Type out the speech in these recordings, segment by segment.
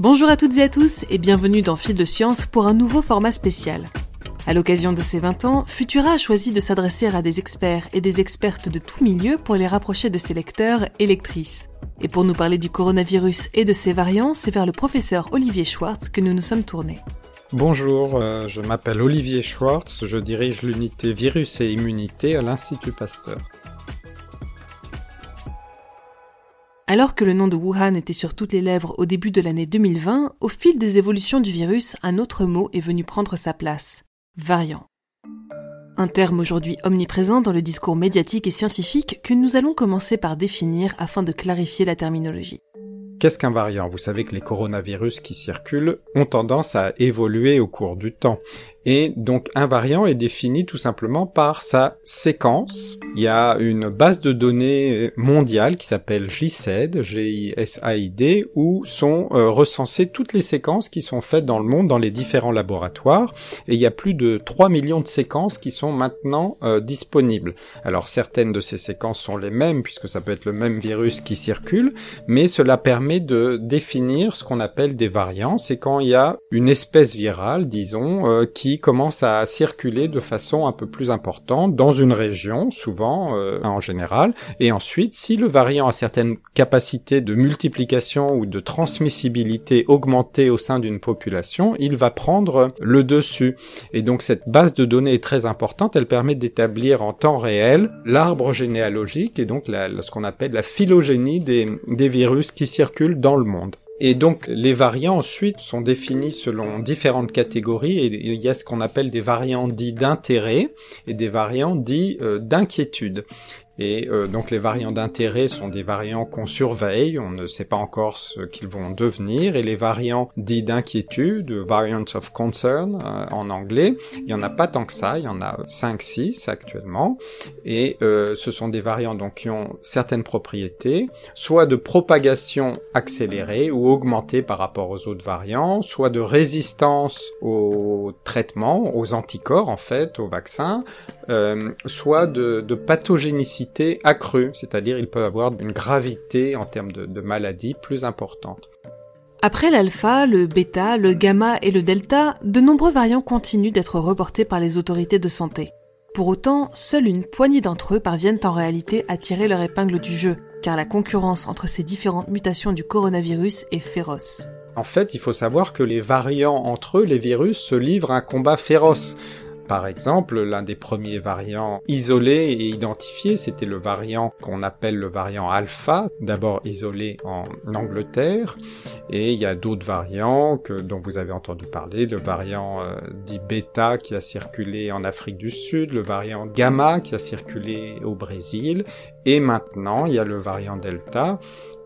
Bonjour à toutes et à tous et bienvenue dans Fil de Science pour un nouveau format spécial. À l'occasion de ses 20 ans, Futura a choisi de s'adresser à des experts et des expertes de tout milieu pour les rapprocher de ses lecteurs et lectrices. Et pour nous parler du coronavirus et de ses variants, c'est vers le professeur Olivier Schwartz que nous nous sommes tournés. Bonjour, euh, je m'appelle Olivier Schwartz, je dirige l'unité virus et immunité à l'Institut Pasteur. Alors que le nom de Wuhan était sur toutes les lèvres au début de l'année 2020, au fil des évolutions du virus, un autre mot est venu prendre sa place variant. Un terme aujourd'hui omniprésent dans le discours médiatique et scientifique que nous allons commencer par définir afin de clarifier la terminologie. Qu'est-ce qu'un variant? Vous savez que les coronavirus qui circulent ont tendance à évoluer au cours du temps. Et donc un variant est défini tout simplement par sa séquence. Il y a une base de données mondiale qui s'appelle GISAID, G-I-S-A-I-D, où sont euh, recensées toutes les séquences qui sont faites dans le monde dans les différents laboratoires. Et il y a plus de 3 millions de séquences qui sont maintenant euh, disponibles. Alors certaines de ces séquences sont les mêmes puisque ça peut être le même virus qui circule, mais cela permet de définir ce qu'on appelle des variants. C'est quand il y a une espèce virale, disons, euh, qui commence à circuler de façon un peu plus importante dans une région, souvent euh, en général. Et ensuite, si le variant a certaines capacités de multiplication ou de transmissibilité augmentée au sein d'une population, il va prendre le dessus. Et donc cette base de données est très importante. Elle permet d'établir en temps réel l'arbre généalogique et donc ce qu'on appelle la phylogénie des virus qui circulent dans le monde. Et donc les variants ensuite sont définis selon différentes catégories et il y a ce qu'on appelle des variants dits d'intérêt et des variants dits euh, d'inquiétude. Et euh, donc les variants d'intérêt sont des variants qu'on surveille, on ne sait pas encore ce qu'ils vont devenir, et les variants dits d'inquiétude, variants of concern euh, en anglais, il y en a pas tant que ça, il y en a 5-6 actuellement, et euh, ce sont des variants donc qui ont certaines propriétés, soit de propagation accélérée ou augmentée par rapport aux autres variants, soit de résistance au traitement, aux anticorps en fait, aux vaccins, soit de pathogénicité accrue, c'est-à-dire ils peuvent avoir une gravité en termes de, de maladie plus importante. Après l'alpha, le bêta, le gamma et le delta, de nombreux variants continuent d'être reportés par les autorités de santé. Pour autant, seule une poignée d'entre eux parviennent en réalité à tirer leur épingle du jeu, car la concurrence entre ces différentes mutations du coronavirus est féroce. En fait, il faut savoir que les variants entre eux, les virus, se livrent un combat féroce. Par exemple, l'un des premiers variants isolés et identifiés, c'était le variant qu'on appelle le variant alpha, d'abord isolé en Angleterre, et il y a d'autres variants dont vous avez entendu parler, le variant euh, dit bêta qui a circulé en Afrique du Sud, le variant gamma qui a circulé au Brésil, et maintenant il y a le variant delta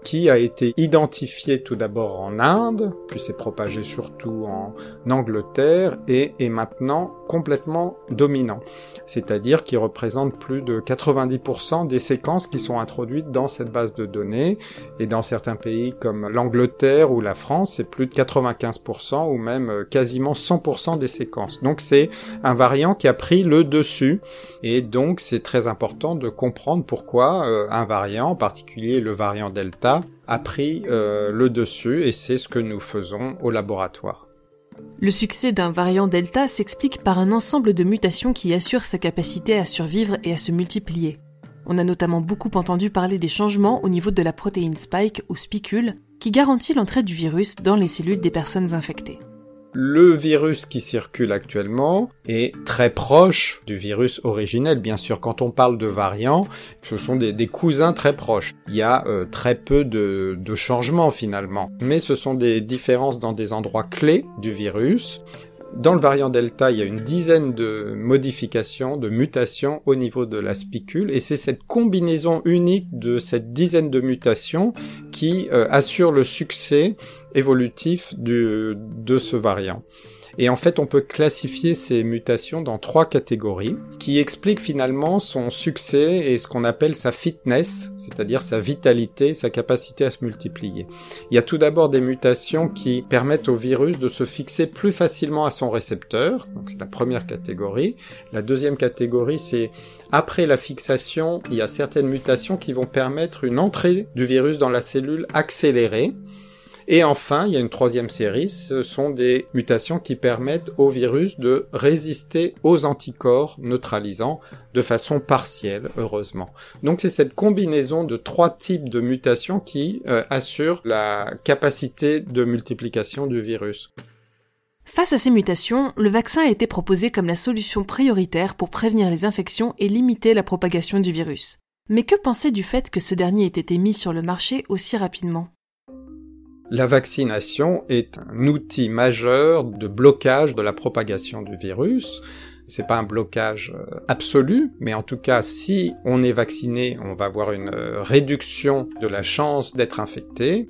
qui a été identifié tout d'abord en Inde, puis s'est propagé surtout en Angleterre et est maintenant complètement dominant. C'est-à-dire qu'il représente plus de 90% des séquences qui sont introduites dans cette base de données et dans certains pays comme l'Angleterre ou la France, c'est plus de 95% ou même euh, quasiment 100% des séquences. Donc c'est un variant qui a pris le dessus et donc c'est très important de comprendre pourquoi euh, un variant, en particulier le variant Delta, a pris euh, le dessus et c'est ce que nous faisons au laboratoire. Le succès d'un variant Delta s'explique par un ensemble de mutations qui assurent sa capacité à survivre et à se multiplier. On a notamment beaucoup entendu parler des changements au niveau de la protéine spike ou spicule qui garantit l'entrée du virus dans les cellules des personnes infectées. Le virus qui circule actuellement est très proche du virus originel. Bien sûr, quand on parle de variants, ce sont des, cousins très proches. Il y a euh, très peu de, de changements finalement, mais ce sont des différences dans des endroits clés du virus. Dans le variant Delta, il y a une dizaine de modifications, de mutations au niveau de la spicule, et c'est cette combinaison unique de cette dizaine de mutations qui euh, assure le succès évolutif de ce variant. Et en fait, on peut classifier ces mutations dans trois catégories qui expliquent finalement son succès et ce qu'on appelle sa fitness, c'est-à-dire sa vitalité, sa capacité à se multiplier. Il y a tout d'abord des mutations qui permettent au virus de se fixer plus facilement à son récepteur, donc c'est la première catégorie. La deuxième catégorie, c'est après la fixation, il y a certaines mutations qui vont permettre une entrée du virus dans la cellule accélérée. Et enfin, il y a une troisième série, ce sont des mutations qui permettent au virus de résister aux anticorps neutralisants de façon partielle, heureusement. Donc c'est cette combinaison de trois types de mutations qui euh, assure la capacité de multiplication du virus. Face à ces mutations, le vaccin a été proposé comme la solution prioritaire pour prévenir les infections et limiter la propagation du virus. Mais que penser du fait que ce dernier ait été mis sur le marché aussi rapidement? La vaccination est un outil majeur de blocage de la propagation du virus. C'est pas un blocage euh, absolu, mais en tout cas, si on est vacciné, on va avoir une euh, réduction de la chance d'être infecté.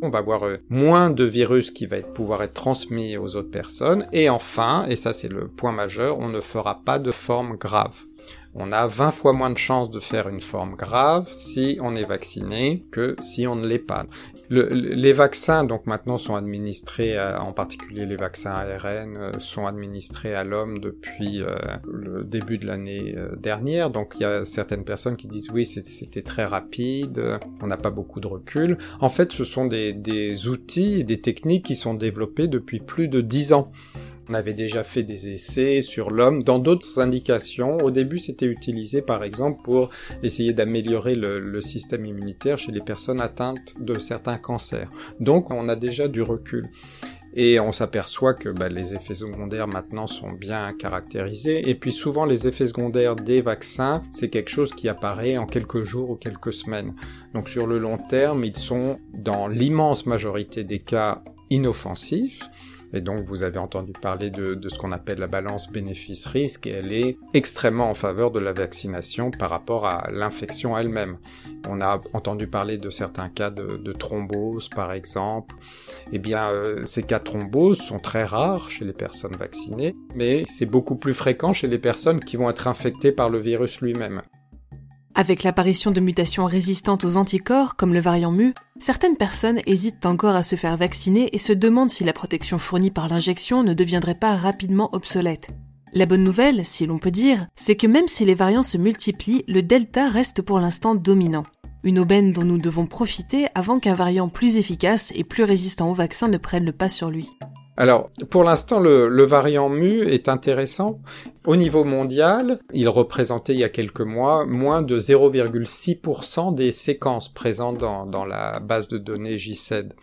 On va avoir euh, moins de virus qui va pouvoir être transmis aux autres personnes. Et enfin, et ça c'est le point majeur, on ne fera pas de forme grave on a 20 fois moins de chances de faire une forme grave si on est vacciné que si on ne l'est pas. les vaccins, donc maintenant, sont administrés, en particulier les vaccins ARN, euh, sont administrés à l'homme depuis euh, le début de l'année euh, dernière. Donc il y a certaines personnes qui disent oui, c'était très rapide, on n'a pas beaucoup de recul. En fait, ce sont des, des outils des techniques qui sont développés depuis plus de 10 ans. On avait déjà fait des essais sur l'homme dans d'autres indications. Au début, c'était utilisé par exemple pour essayer d'améliorer le, système immunitaire chez les personnes atteintes de certains cancers. Donc on a déjà du recul. Et on s'aperçoit que bah, les effets secondaires maintenant sont bien caractérisés. Et puis souvent les effets secondaires des vaccins, c'est quelque chose qui apparaît en quelques jours ou quelques semaines. Donc sur le long terme, ils sont dans l'immense majorité des cas inoffensifs. Et donc vous avez entendu parler de, ce qu'on appelle la balance bénéfice-risque et elle est extrêmement en faveur de la vaccination par rapport à l'infection elle-même. On a entendu parler de certains cas de, thrombose par exemple. Eh bien euh, ces cas de thrombose sont très rares chez les personnes vaccinées, mais c'est beaucoup plus fréquent chez les personnes qui vont être infectées par le virus lui-même. Avec l'apparition de mutations résistantes aux anticorps, comme le variant mu, certaines personnes hésitent encore à se faire vacciner et se demandent si la protection fournie par l'injection ne deviendrait pas rapidement obsolète. La bonne nouvelle, si l'on peut dire, c'est que même si les variants se multiplient, le Delta reste pour l'instant dominant. Une aubaine dont nous devons profiter avant qu'un variant plus efficace et plus résistant au vaccin ne prenne le pas sur lui. Alors, pour l'instant, le, variant mu est intéressant. Au niveau mondial, il représentait il y a quelques mois moins de 0,6% des séquences présentes dans, la base de données JSED.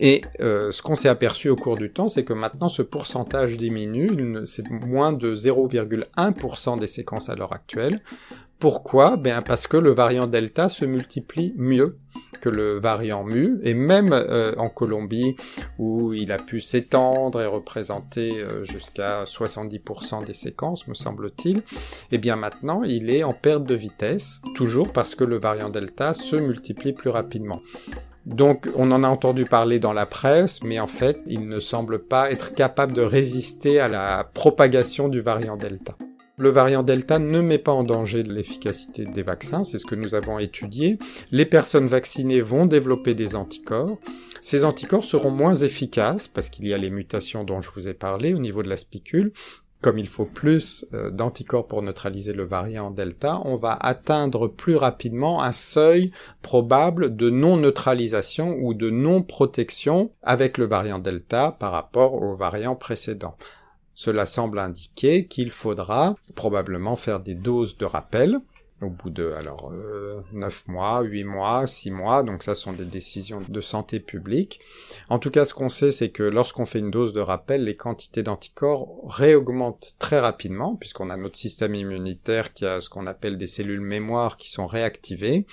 Et euh, ce qu'on s'est aperçu au cours du temps, c'est que maintenant ce pourcentage diminue, c'est moins de 0,1% des séquences à l'heure actuelle. Pourquoi? Ben parce que le variant Delta se multiplie mieux que le variant mu, et même euh, en Colombie, où il a pu s'étendre et représenter euh, jusqu'à 70% des séquences, me semble-t-il, et eh bien maintenant il est en perte de vitesse, toujours parce que le variant Delta se multiplie plus rapidement. Donc on en a entendu parler dans la presse, mais en fait il ne semble pas être capable de résister à la propagation du variant Delta. Le variant Delta ne met pas en danger l'efficacité des vaccins, c'est ce que nous avons étudié. Les personnes vaccinées vont développer des anticorps. Ces anticorps seront moins efficaces parce qu'il y a les mutations dont je vous ai parlé au niveau de la spicule. Comme il faut plus euh, d'anticorps pour neutraliser le variant Delta, on va atteindre plus rapidement un seuil probable de non-neutralisation ou de non-protection avec le variant Delta par rapport au variant précédent. Cela semble indiquer qu'il faudra probablement faire des doses de rappel au bout de alors euh, 9 mois, 8 mois, 6 mois, donc ça sont des décisions de santé publique. En tout cas, ce qu'on sait, c'est que lorsqu'on fait une dose de rappel, les quantités d'anticorps réaugmentent très rapidement, puisqu'on a notre système immunitaire qui a ce qu'on appelle des cellules mémoire qui sont réactivées,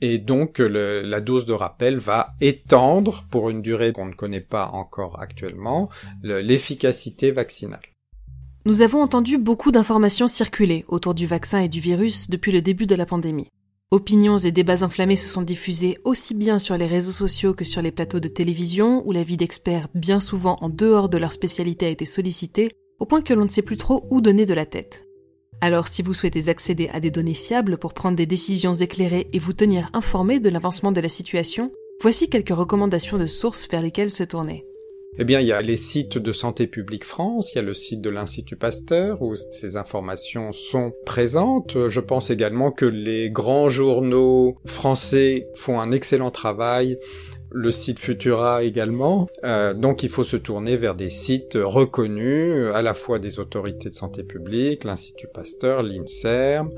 et donc la dose de rappel va étendre, pour une durée qu'on ne connaît pas encore actuellement, l'efficacité vaccinale. Nous avons entendu beaucoup d'informations circuler autour du vaccin et du virus depuis le début de la pandémie. Opinions et débats enflammés se sont diffusés aussi bien sur les réseaux sociaux que sur les plateaux de télévision, où l'avis d'experts, bien souvent en dehors de leur spécialité, a été sollicité, au point que l'on ne sait plus trop où donner de la tête. Alors si vous souhaitez accéder à des données fiables pour prendre des décisions éclairées et vous tenir informé de l'avancement de la situation, voici quelques recommandations de sources vers lesquelles se tourner. Eh bien, il y a les sites de Santé publique France, il y a le site de l'Institut Pasteur où ces informations sont présentes. Je pense également que les grands journaux français font un excellent travail le site Futura également. Euh, donc il faut se tourner vers des sites reconnus, à la fois des autorités de santé publique, l'Institut Pasteur, l'INSERM,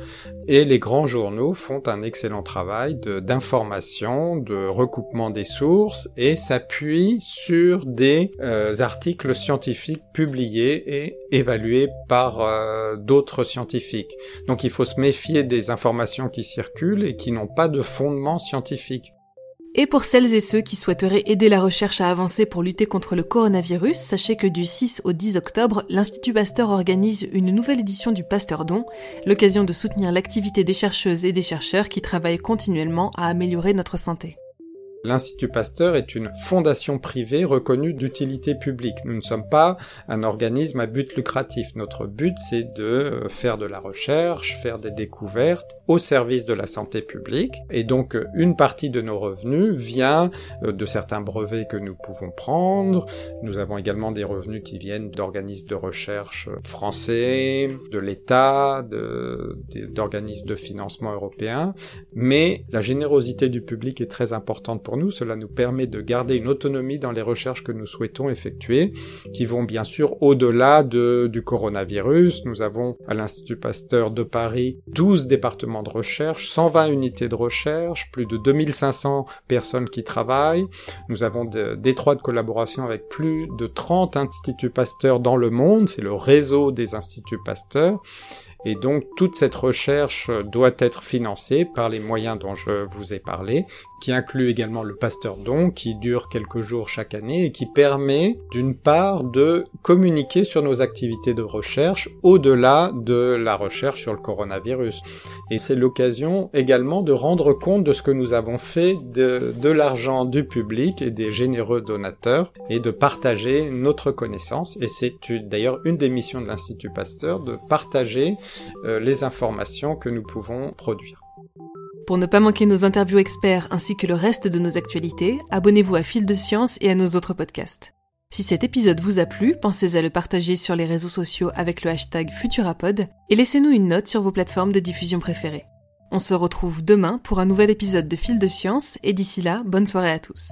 et les grands journaux font un excellent travail d'information, de, recoupement des sources, et s'appuient sur des euh, articles scientifiques publiés et évalués par euh, d'autres scientifiques. Donc il faut se méfier des informations qui circulent et qui n'ont pas de fondement scientifique. Et pour celles et ceux qui souhaiteraient aider la recherche à avancer pour lutter contre le coronavirus, sachez que du 6 au 10 octobre, l'Institut Pasteur organise une nouvelle édition du Pasteur Don, l'occasion de soutenir l'activité des chercheuses et des chercheurs qui travaillent continuellement à améliorer notre santé. L'Institut Pasteur est une fondation privée reconnue d'utilité publique. Nous ne sommes pas un organisme à but lucratif. Notre but, c'est de euh, faire de la recherche, faire des découvertes au service de la santé publique. Et donc, euh, une partie de nos revenus vient euh, de certains brevets que nous pouvons prendre. Nous avons également des revenus qui viennent d'organismes de recherche français, de l'État, d'organismes de, de financement européens. Mais la générosité du public est très importante pour nous. Cela nous permet de garder une autonomie dans les recherches que nous souhaitons effectuer, qui vont bien sûr au-delà de, du coronavirus. Nous avons à l'Institut Pasteur de Paris 12 départements de recherche, 120 unités de recherche, plus de 2500 personnes qui travaillent. Nous avons d'étroites collaborations avec plus de 30 instituts Pasteur dans le monde. C'est le réseau des instituts Pasteur. Et donc toute cette recherche doit être financée par les moyens dont je vous ai parlé, qui inclut également le Pasteur Don, qui dure quelques jours chaque année et qui permet d'une part de communiquer sur nos activités de recherche au-delà de la recherche sur le coronavirus. Et c'est l'occasion également de rendre compte de ce que nous avons fait de, de l'argent du public et des généreux donateurs et de partager notre connaissance. Et c'est d'ailleurs une des missions de l'Institut Pasteur de partager les informations que nous pouvons produire. Pour ne pas manquer nos interviews experts ainsi que le reste de nos actualités, abonnez-vous à Fil de Science et à nos autres podcasts. Si cet épisode vous a plu, pensez à le partager sur les réseaux sociaux avec le hashtag Futurapod et laissez-nous une note sur vos plateformes de diffusion préférées. On se retrouve demain pour un nouvel épisode de Fil de Science et d'ici là, bonne soirée à tous.